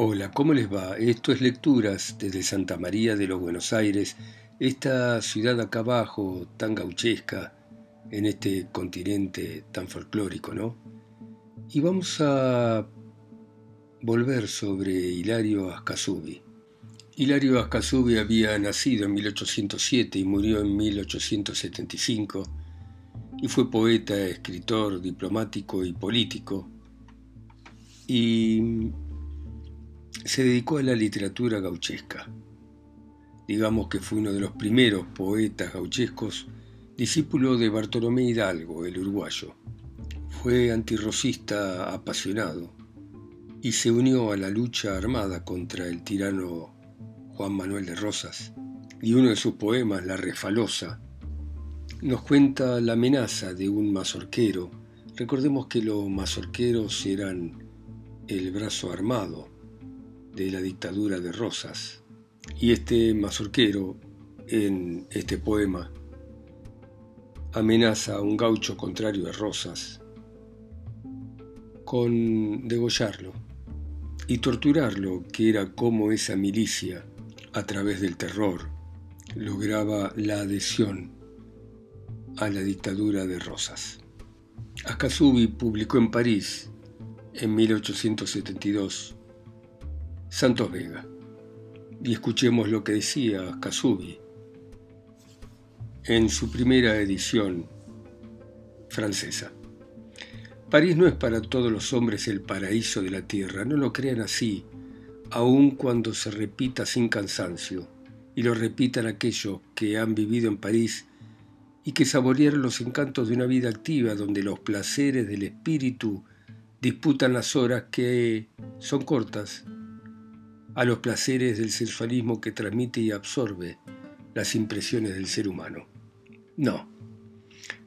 Hola, ¿cómo les va? Esto es Lecturas desde Santa María de los Buenos Aires, esta ciudad acá abajo tan gauchesca en este continente tan folclórico, ¿no? Y vamos a volver sobre Hilario Ascasubi. Hilario Ascasubi había nacido en 1807 y murió en 1875 y fue poeta, escritor, diplomático y político. Y se dedicó a la literatura gauchesca. Digamos que fue uno de los primeros poetas gauchescos, discípulo de Bartolomé Hidalgo, el uruguayo. Fue antirrocista apasionado y se unió a la lucha armada contra el tirano Juan Manuel de Rosas. Y uno de sus poemas, La Refalosa, nos cuenta la amenaza de un mazorquero. Recordemos que los mazorqueros eran el brazo armado de la dictadura de Rosas. Y este mazorquero, en este poema, amenaza a un gaucho contrario de Rosas con degollarlo y torturarlo, que era como esa milicia, a través del terror, lograba la adhesión a la dictadura de Rosas. Ascasubi publicó en París, en 1872, Santos Vega. Y escuchemos lo que decía Casubi en su primera edición francesa. París no es para todos los hombres el paraíso de la tierra, no lo crean así, aun cuando se repita sin cansancio, y lo repitan aquellos que han vivido en París y que saborearon los encantos de una vida activa donde los placeres del espíritu disputan las horas que son cortas a los placeres del sensualismo que transmite y absorbe las impresiones del ser humano. No,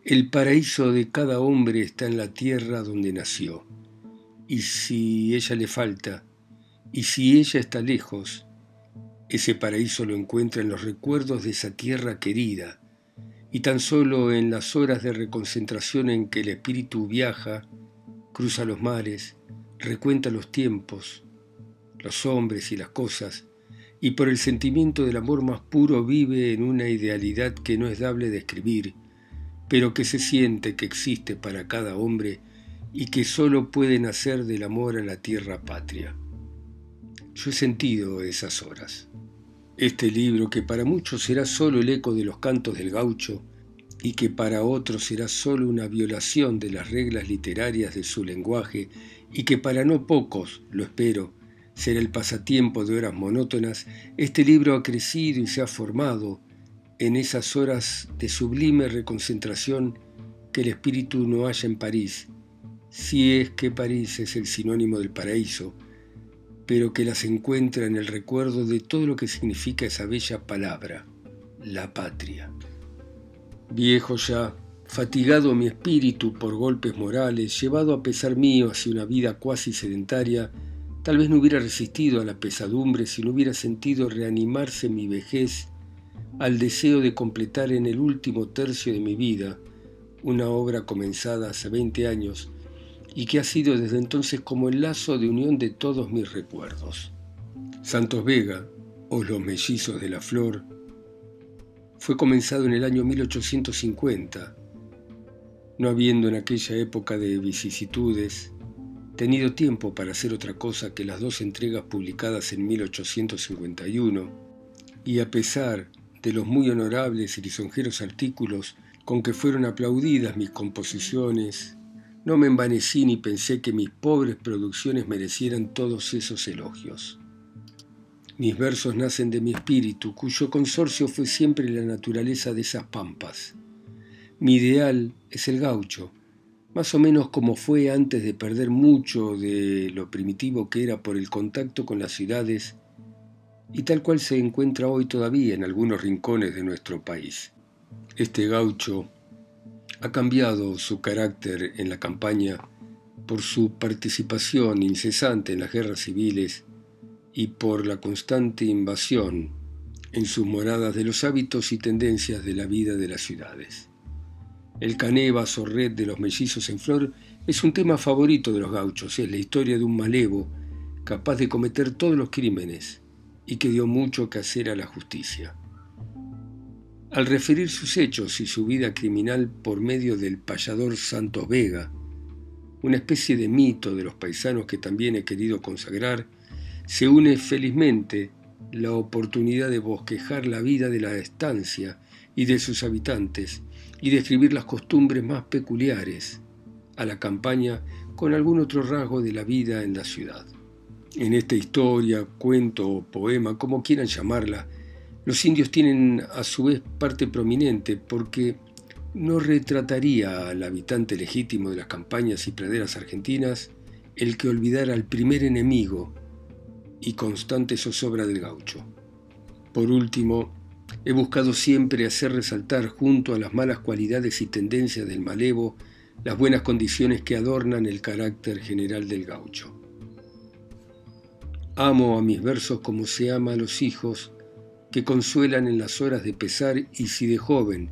el paraíso de cada hombre está en la tierra donde nació, y si ella le falta, y si ella está lejos, ese paraíso lo encuentra en los recuerdos de esa tierra querida, y tan solo en las horas de reconcentración en que el espíritu viaja, cruza los mares, recuenta los tiempos, los hombres y las cosas, y por el sentimiento del amor más puro vive en una idealidad que no es dable describir, pero que se siente que existe para cada hombre y que sólo puede nacer del amor a la tierra patria. Yo he sentido esas horas. Este libro, que para muchos será sólo el eco de los cantos del gaucho, y que para otros será sólo una violación de las reglas literarias de su lenguaje, y que para no pocos, lo espero, será el pasatiempo de horas monótonas, este libro ha crecido y se ha formado en esas horas de sublime reconcentración que el espíritu no halla en París, si es que París es el sinónimo del paraíso, pero que las encuentra en el recuerdo de todo lo que significa esa bella palabra, la patria. Viejo ya, fatigado mi espíritu por golpes morales, llevado a pesar mío hacia una vida cuasi sedentaria, Tal vez no hubiera resistido a la pesadumbre si no hubiera sentido reanimarse mi vejez al deseo de completar en el último tercio de mi vida una obra comenzada hace 20 años y que ha sido desde entonces como el lazo de unión de todos mis recuerdos. Santos Vega, o Los Mellizos de la Flor, fue comenzado en el año 1850, no habiendo en aquella época de vicisitudes, tenido tiempo para hacer otra cosa que las dos entregas publicadas en 1851, y a pesar de los muy honorables y lisonjeros artículos con que fueron aplaudidas mis composiciones, no me envanecí ni pensé que mis pobres producciones merecieran todos esos elogios. Mis versos nacen de mi espíritu, cuyo consorcio fue siempre la naturaleza de esas pampas. Mi ideal es el gaucho, más o menos como fue antes de perder mucho de lo primitivo que era por el contacto con las ciudades y tal cual se encuentra hoy todavía en algunos rincones de nuestro país. Este gaucho ha cambiado su carácter en la campaña por su participación incesante en las guerras civiles y por la constante invasión en sus moradas de los hábitos y tendencias de la vida de las ciudades. El canevas o red de los mellizos en flor es un tema favorito de los gauchos, es la historia de un malevo capaz de cometer todos los crímenes y que dio mucho que hacer a la justicia. Al referir sus hechos y su vida criminal por medio del payador Santos Vega, una especie de mito de los paisanos que también he querido consagrar, se une felizmente la oportunidad de bosquejar la vida de la estancia y de sus habitantes y describir las costumbres más peculiares a la campaña con algún otro rasgo de la vida en la ciudad. En esta historia, cuento o poema, como quieran llamarla, los indios tienen a su vez parte prominente porque no retrataría al habitante legítimo de las campañas y praderas argentinas el que olvidara al primer enemigo y constante zozobra del gaucho. Por último, he buscado siempre hacer resaltar junto a las malas cualidades y tendencias del malevo las buenas condiciones que adornan el carácter general del gaucho. Amo a mis versos como se ama a los hijos que consuelan en las horas de pesar y si de joven,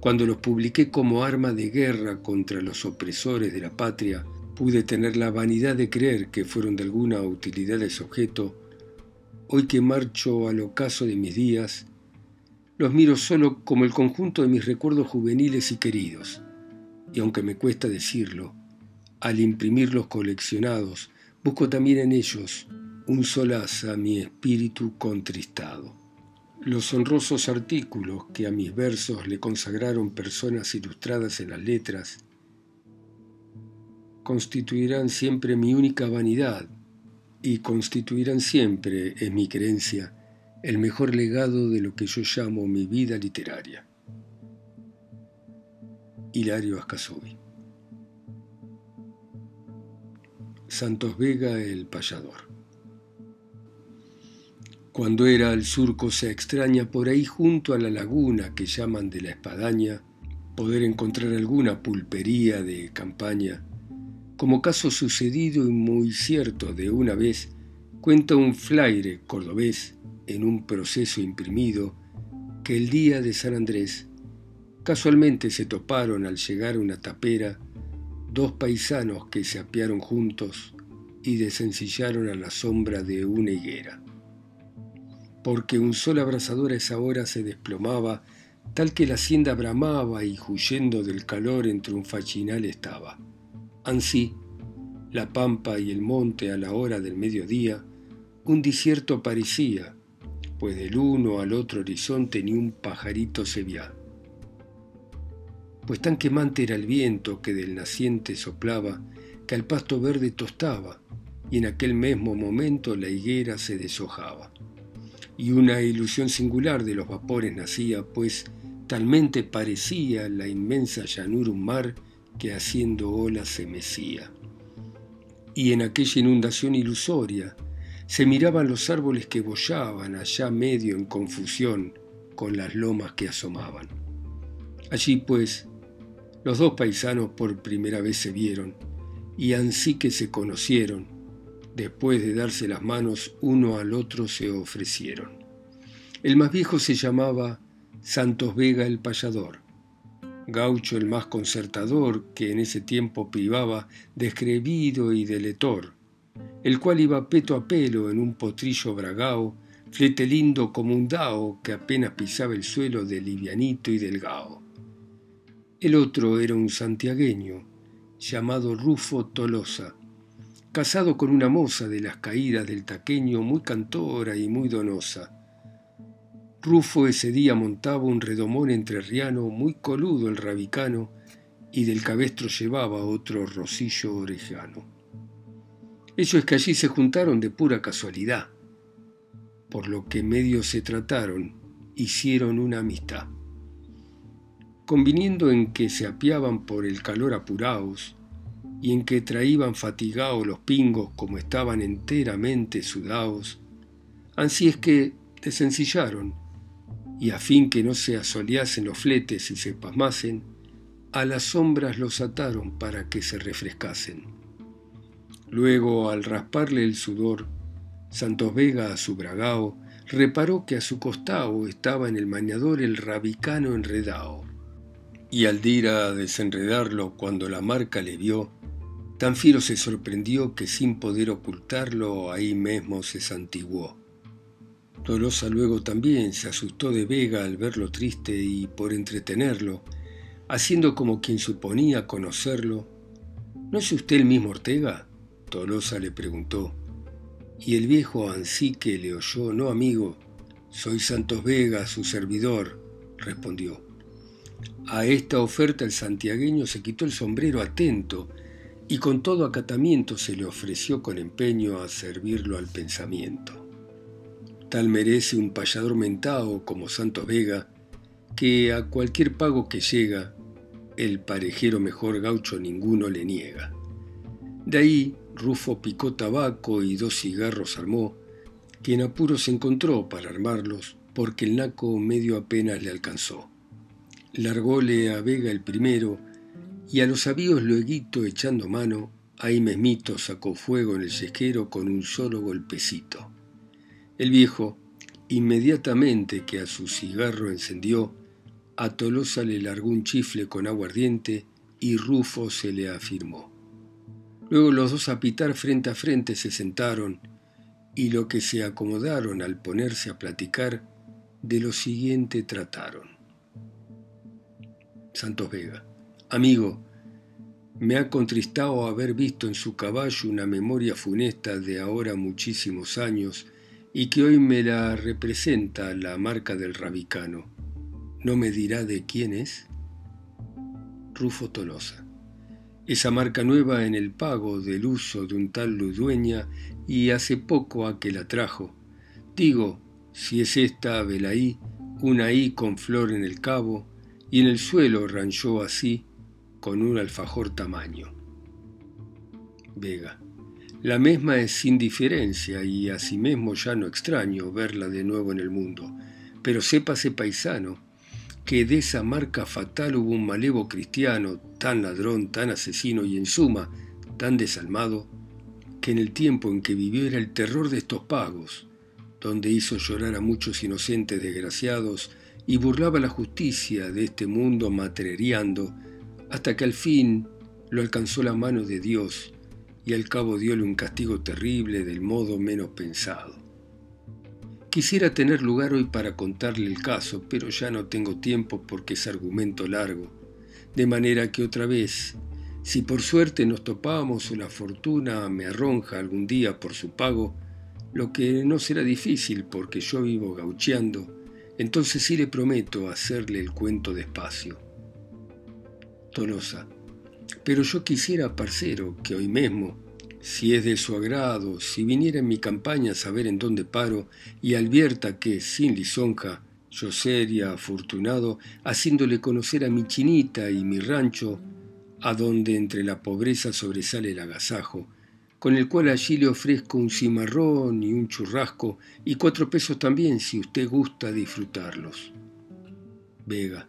cuando los publiqué como arma de guerra contra los opresores de la patria, pude tener la vanidad de creer que fueron de alguna utilidad ese objeto, hoy que marcho al ocaso de mis días, los miro solo como el conjunto de mis recuerdos juveniles y queridos, y aunque me cuesta decirlo, al imprimirlos coleccionados, busco también en ellos un solaz a mi espíritu contristado. Los honrosos artículos que a mis versos le consagraron personas ilustradas en las letras constituirán siempre mi única vanidad y constituirán siempre, en mi creencia, el mejor legado de lo que yo llamo mi vida literaria. Hilario Ascasobi Santos Vega el payador cuando era al surco se extraña por ahí junto a la laguna que llaman de la espadaña, poder encontrar alguna pulpería de campaña. Como caso sucedido y muy cierto de una vez, cuenta un flaire cordobés en un proceso imprimido que el día de San Andrés casualmente se toparon al llegar a una tapera dos paisanos que se apiaron juntos y desencillaron a la sombra de una higuera porque un sol abrasador a esa hora se desplomaba, tal que la hacienda bramaba y huyendo del calor entre un fachinal estaba. Ansí, la pampa y el monte a la hora del mediodía, un desierto parecía, pues del uno al otro horizonte ni un pajarito se veía. Pues tan quemante era el viento que del naciente soplaba, que al pasto verde tostaba, y en aquel mismo momento la higuera se deshojaba y una ilusión singular de los vapores nacía, pues talmente parecía la inmensa llanura un mar que haciendo olas se mecía. Y en aquella inundación ilusoria se miraban los árboles que bollaban allá medio en confusión con las lomas que asomaban. Allí pues los dos paisanos por primera vez se vieron y ansí que se conocieron Después de darse las manos uno al otro se ofrecieron. El más viejo se llamaba Santos Vega el payador, gaucho el más concertador que en ese tiempo privaba descrevido y de letor, el cual iba peto a pelo en un potrillo bragao, flete lindo como un dao que apenas pisaba el suelo de livianito y delgado. El otro era un santiagueño, llamado Rufo Tolosa, casado con una moza de las caídas del taqueño muy cantora y muy donosa. Rufo ese día montaba un redomón entrerriano muy coludo el rabicano y del cabestro llevaba otro rosillo orejano. Eso es que allí se juntaron de pura casualidad, por lo que medio se trataron, hicieron una amistad. Conviniendo en que se apiaban por el calor apuraos, y en que traían fatigados los pingos como estaban enteramente sudados, ansí es que desencillaron, y a fin que no se asoleasen los fletes y se pasmasen, a las sombras los ataron para que se refrescasen. Luego, al rasparle el sudor, Santos Vega a su bragao reparó que a su costado estaba en el mañador el rabicano enredao, y al dir a desenredarlo cuando la marca le vio, Tan fiero se sorprendió que sin poder ocultarlo ahí mismo se santiguó. Tolosa luego también se asustó de Vega al verlo triste y por entretenerlo, haciendo como quien suponía conocerlo. ¿No es usted el mismo Ortega? Tolosa le preguntó. Y el viejo Ancique le oyó, no amigo, soy Santos Vega, su servidor, respondió. A esta oferta el santiagueño se quitó el sombrero atento y con todo acatamiento se le ofreció con empeño a servirlo al pensamiento. Tal merece un payador mentao como Santos Vega, que a cualquier pago que llega, el parejero mejor gaucho ninguno le niega. De ahí Rufo picó tabaco y dos cigarros armó, que en apuro se encontró para armarlos, porque el naco medio apenas le alcanzó. Largóle a Vega el primero, y a los avíos lueguito echando mano, ahí mesmito sacó fuego en el yesquero con un solo golpecito. El viejo, inmediatamente que a su cigarro encendió, a Tolosa le largó un chifle con aguardiente y Rufo se le afirmó. Luego los dos a pitar frente a frente se sentaron y lo que se acomodaron al ponerse a platicar, de lo siguiente trataron. Santos Vega. Amigo, me ha contristado haber visto en su caballo una memoria funesta de ahora muchísimos años y que hoy me la representa la marca del rabicano. ¿No me dirá de quién es? Rufo Tolosa. Esa marca nueva en el pago del uso de un tal Ludueña y hace poco a que la trajo. Digo, si es esta Belaí, una I con flor en el cabo, y en el suelo ranchó así, con un alfajor tamaño. Vega. La misma es sin diferencia y mismo ya no extraño verla de nuevo en el mundo, pero sépase paisano que de esa marca fatal hubo un malevo cristiano, tan ladrón, tan asesino y en suma tan desalmado, que en el tiempo en que vivió era el terror de estos pagos, donde hizo llorar a muchos inocentes desgraciados y burlaba la justicia de este mundo materiando, hasta que al fin lo alcanzó la mano de Dios y al cabo diole un castigo terrible del modo menos pensado. Quisiera tener lugar hoy para contarle el caso, pero ya no tengo tiempo porque es argumento largo, de manera que otra vez, si por suerte nos topamos o la fortuna me arronja algún día por su pago, lo que no será difícil porque yo vivo gaucheando, entonces sí le prometo hacerle el cuento despacio. Tolosa, pero yo quisiera, parcero, que hoy mismo, si es de su agrado, si viniera en mi campaña a saber en dónde paro y advierta que, sin lisonja, yo sería afortunado haciéndole conocer a mi chinita y mi rancho, a donde entre la pobreza sobresale el agasajo, con el cual allí le ofrezco un cimarrón y un churrasco y cuatro pesos también si usted gusta disfrutarlos. Vega.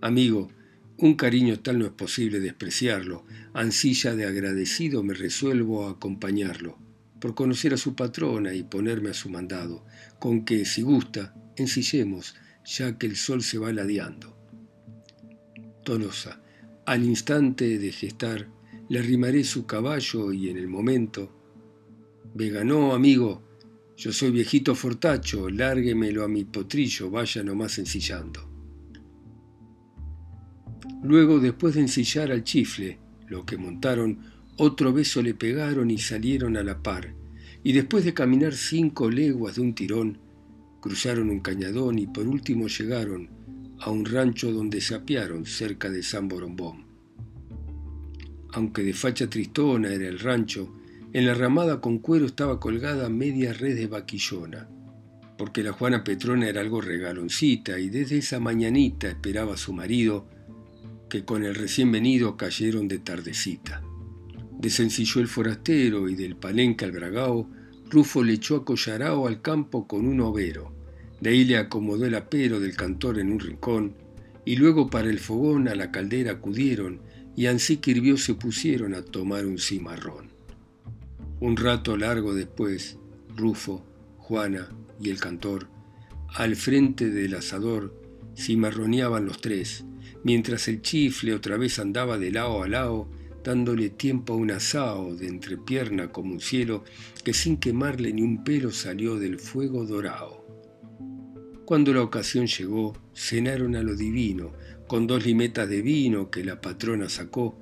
Amigo, un cariño tal no es posible despreciarlo. Ansilla de agradecido me resuelvo a acompañarlo, por conocer a su patrona y ponerme a su mandado, con que, si gusta, ensillemos, ya que el sol se va ladeando. Tolosa, al instante de gestar, le arrimaré su caballo y en el momento. Vega, no, amigo, yo soy viejito fortacho, lárguemelo a mi potrillo, vaya nomás ensillando. Luego, después de ensillar al chifle, lo que montaron, otro beso le pegaron y salieron a la par, y después de caminar cinco leguas de un tirón, cruzaron un cañadón y por último llegaron a un rancho donde se cerca de San Borombón. Aunque de facha tristona era el rancho, en la ramada con cuero estaba colgada media red de vaquillona, porque la Juana Petrona era algo regaloncita y desde esa mañanita esperaba a su marido que con el recién venido cayeron de tardecita. Desencilló el forastero y del palenque al bragao, Rufo le echó a Collarao al campo con un overo. De ahí le acomodó el apero del cantor en un rincón, y luego para el fogón a la caldera acudieron, y ansí que hirvió se pusieron a tomar un cimarrón. Un rato largo después, Rufo, Juana y el cantor, al frente del asador, cimarroneaban los tres, mientras el chifle otra vez andaba de lado a lado, dándole tiempo a un asao de entrepierna como un cielo que sin quemarle ni un pelo salió del fuego dorado. Cuando la ocasión llegó, cenaron a lo divino, con dos limetas de vino que la patrona sacó,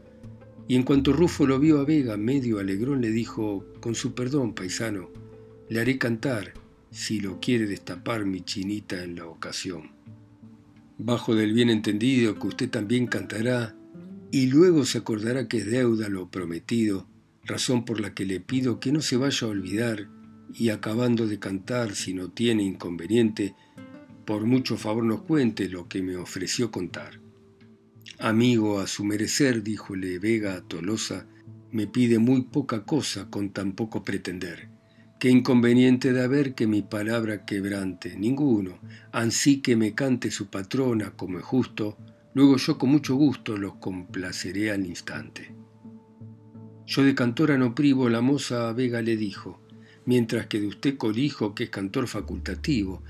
y en cuanto Rufo lo vio a Vega medio alegrón le dijo, con su perdón, paisano, le haré cantar, si lo quiere destapar mi chinita en la ocasión. Bajo del bien entendido que usted también cantará, y luego se acordará que es deuda lo prometido, razón por la que le pido que no se vaya a olvidar, y acabando de cantar, si no tiene inconveniente, por mucho favor nos cuente lo que me ofreció contar. Amigo, a su merecer, díjole Vega a Tolosa, me pide muy poca cosa con tan poco pretender. ¿Qué inconveniente de haber que mi palabra quebrante? Ninguno. Ansí que me cante su patrona como es justo, luego yo con mucho gusto los complaceré al instante. Yo de cantora no privo, la moza Vega le dijo, mientras que de usted colijo que es cantor facultativo.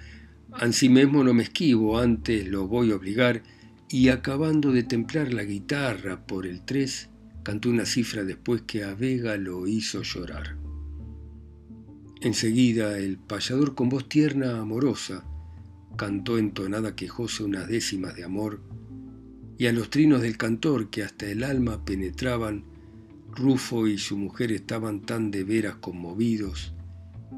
Ansí mismo no me esquivo, antes lo voy a obligar y acabando de templar la guitarra por el tres, cantó una cifra después que a Vega lo hizo llorar. Enseguida el payador con voz tierna amorosa cantó entonada quejosa unas décimas de amor, y a los trinos del cantor que hasta el alma penetraban, Rufo y su mujer estaban tan de veras conmovidos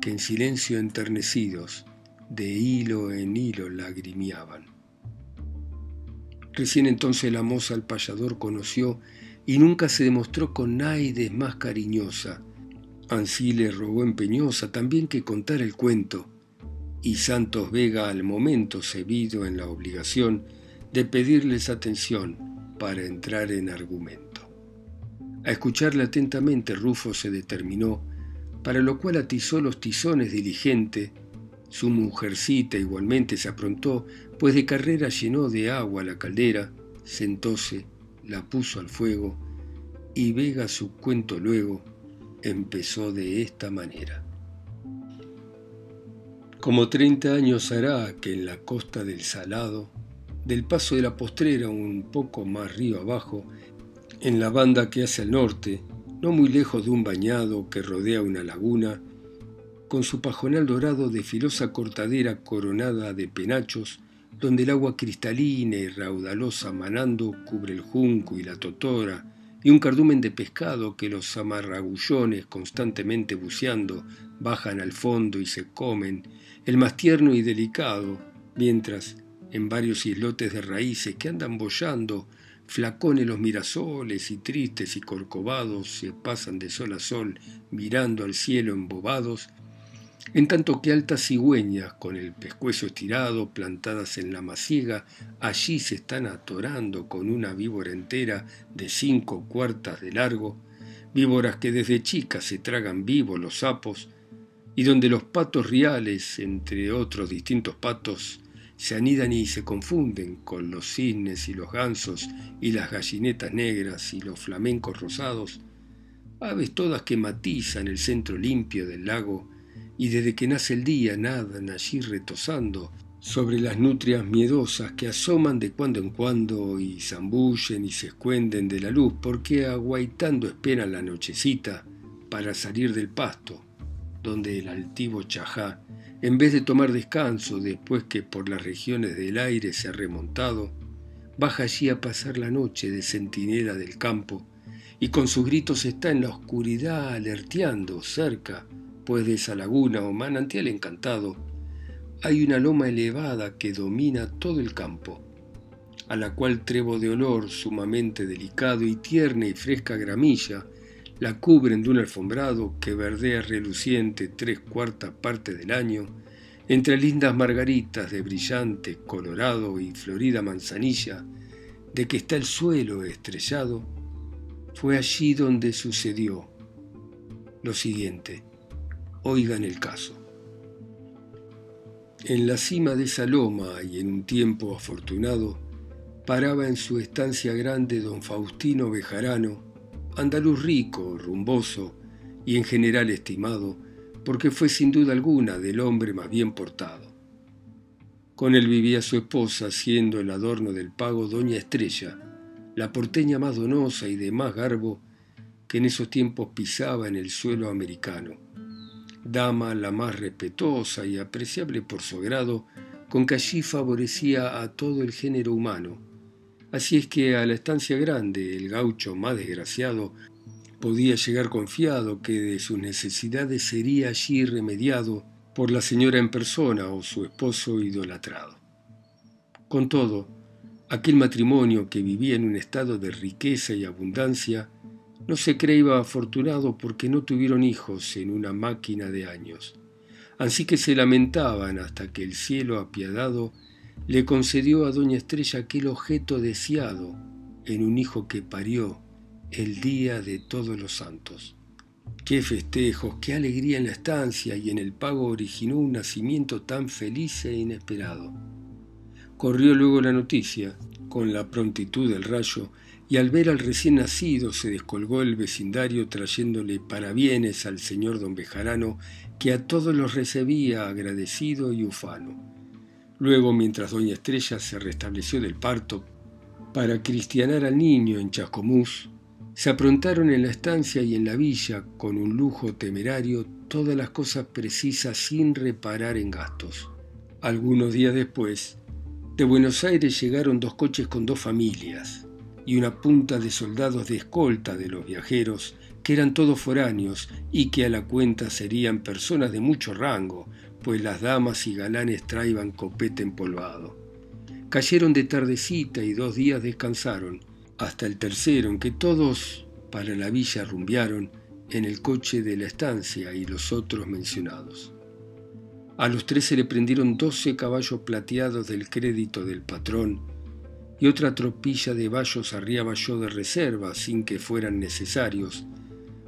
que en silencio enternecidos de hilo en hilo lagrimiaban. Recién entonces la moza al payador conoció y nunca se demostró con naides más cariñosa. Ansí le rogó empeñosa también que contara el cuento, y Santos Vega al momento se vido en la obligación de pedirles atención para entrar en argumento. A escucharle atentamente Rufo se determinó, para lo cual atizó los tizones diligente, su mujercita igualmente se aprontó, pues de carrera llenó de agua la caldera, sentóse, la puso al fuego, y Vega su cuento luego empezó de esta manera. Como treinta años hará que en la costa del Salado, del paso de la postrera un poco más río abajo, en la banda que hace al norte, no muy lejos de un bañado que rodea una laguna, con su pajonal dorado de filosa cortadera coronada de penachos, donde el agua cristalina y raudalosa manando cubre el junco y la totora, y un cardumen de pescado que los amarragullones constantemente buceando bajan al fondo y se comen, el más tierno y delicado, mientras en varios islotes de raíces que andan bollando, flacones los mirasoles y tristes y corcovados se pasan de sol a sol mirando al cielo embobados, en tanto que altas cigüeñas, con el pescuezo estirado, plantadas en la masiega, allí se están atorando con una víbora entera de cinco cuartas de largo, víboras que desde chicas se tragan vivos los sapos, y donde los patos reales, entre otros distintos patos, se anidan y se confunden con los cisnes y los gansos y las gallinetas negras y los flamencos rosados, aves todas que matizan el centro limpio del lago, y desde que nace el día nadan allí retosando sobre las nutrias miedosas que asoman de cuando en cuando y zambullen y se escuenden de la luz porque aguaitando esperan la nochecita para salir del pasto, donde el altivo chajá, en vez de tomar descanso después que por las regiones del aire se ha remontado, baja allí a pasar la noche de centinela del campo y con sus gritos está en la oscuridad alerteando cerca Después de esa laguna o manantial encantado, hay una loma elevada que domina todo el campo, a la cual trevo de olor sumamente delicado y tierna y fresca gramilla la cubren de un alfombrado que verdea reluciente tres cuartas partes del año, entre lindas margaritas de brillante colorado y florida manzanilla, de que está el suelo estrellado, fue allí donde sucedió lo siguiente. Oigan el caso. En la cima de esa loma y en un tiempo afortunado, paraba en su estancia grande don Faustino Bejarano, andaluz rico, rumboso y en general estimado, porque fue sin duda alguna del hombre más bien portado. Con él vivía su esposa, siendo el adorno del pago doña Estrella, la porteña más donosa y de más garbo, que en esos tiempos pisaba en el suelo americano, dama la más respetuosa y apreciable por su grado, con que allí favorecía a todo el género humano. Así es que a la estancia grande el gaucho más desgraciado podía llegar confiado que de sus necesidades sería allí remediado por la señora en persona o su esposo idolatrado. Con todo, aquel matrimonio que vivía en un estado de riqueza y abundancia no se creía afortunado porque no tuvieron hijos en una máquina de años. Así que se lamentaban hasta que el cielo apiadado le concedió a doña Estrella aquel objeto deseado en un hijo que parió el día de todos los santos. Qué festejos, qué alegría en la estancia y en el pago originó un nacimiento tan feliz e inesperado. Corrió luego la noticia, con la prontitud del rayo, y al ver al recién nacido se descolgó el vecindario trayéndole parabienes al señor don Bejarano, que a todos los recibía agradecido y ufano. Luego, mientras doña Estrella se restableció del parto, para cristianar al niño en Chascomús, se aprontaron en la estancia y en la villa, con un lujo temerario, todas las cosas precisas sin reparar en gastos. Algunos días después, de Buenos Aires llegaron dos coches con dos familias y una punta de soldados de escolta de los viajeros, que eran todos foráneos y que a la cuenta serían personas de mucho rango, pues las damas y galanes traían copete empolvado. Cayeron de tardecita y dos días descansaron, hasta el tercero, en que todos para la villa rumbearon en el coche de la estancia y los otros mencionados. A los tres se le prendieron doce caballos plateados del crédito del patrón y otra tropilla de vallos arriaba yo de reserva sin que fueran necesarios,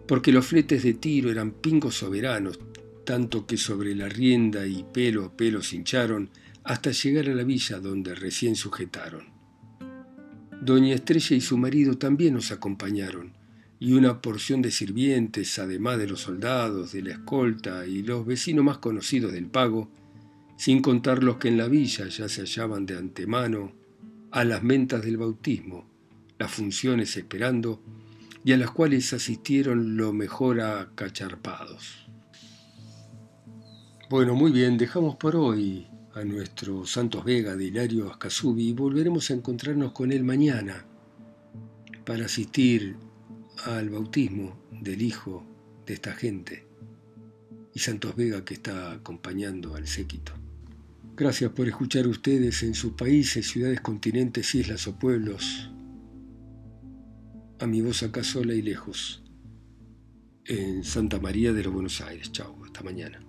porque los fletes de tiro eran pingos soberanos, tanto que sobre la rienda y pelo a pelo se hincharon hasta llegar a la villa donde recién sujetaron. Doña Estrella y su marido también nos acompañaron, y una porción de sirvientes, además de los soldados, de la escolta y los vecinos más conocidos del pago, sin contar los que en la villa ya se hallaban de antemano a las mentas del bautismo, las funciones esperando, y a las cuales asistieron lo mejor a cacharpados. Bueno, muy bien, dejamos por hoy a nuestro Santos Vega de Hilario Ascasubi y volveremos a encontrarnos con él mañana para asistir al bautismo del hijo de esta gente y Santos Vega que está acompañando al séquito. Gracias por escuchar ustedes en sus países, ciudades, continentes, islas o pueblos. A mi voz acá sola y lejos, en Santa María de los Buenos Aires. Chao, hasta mañana.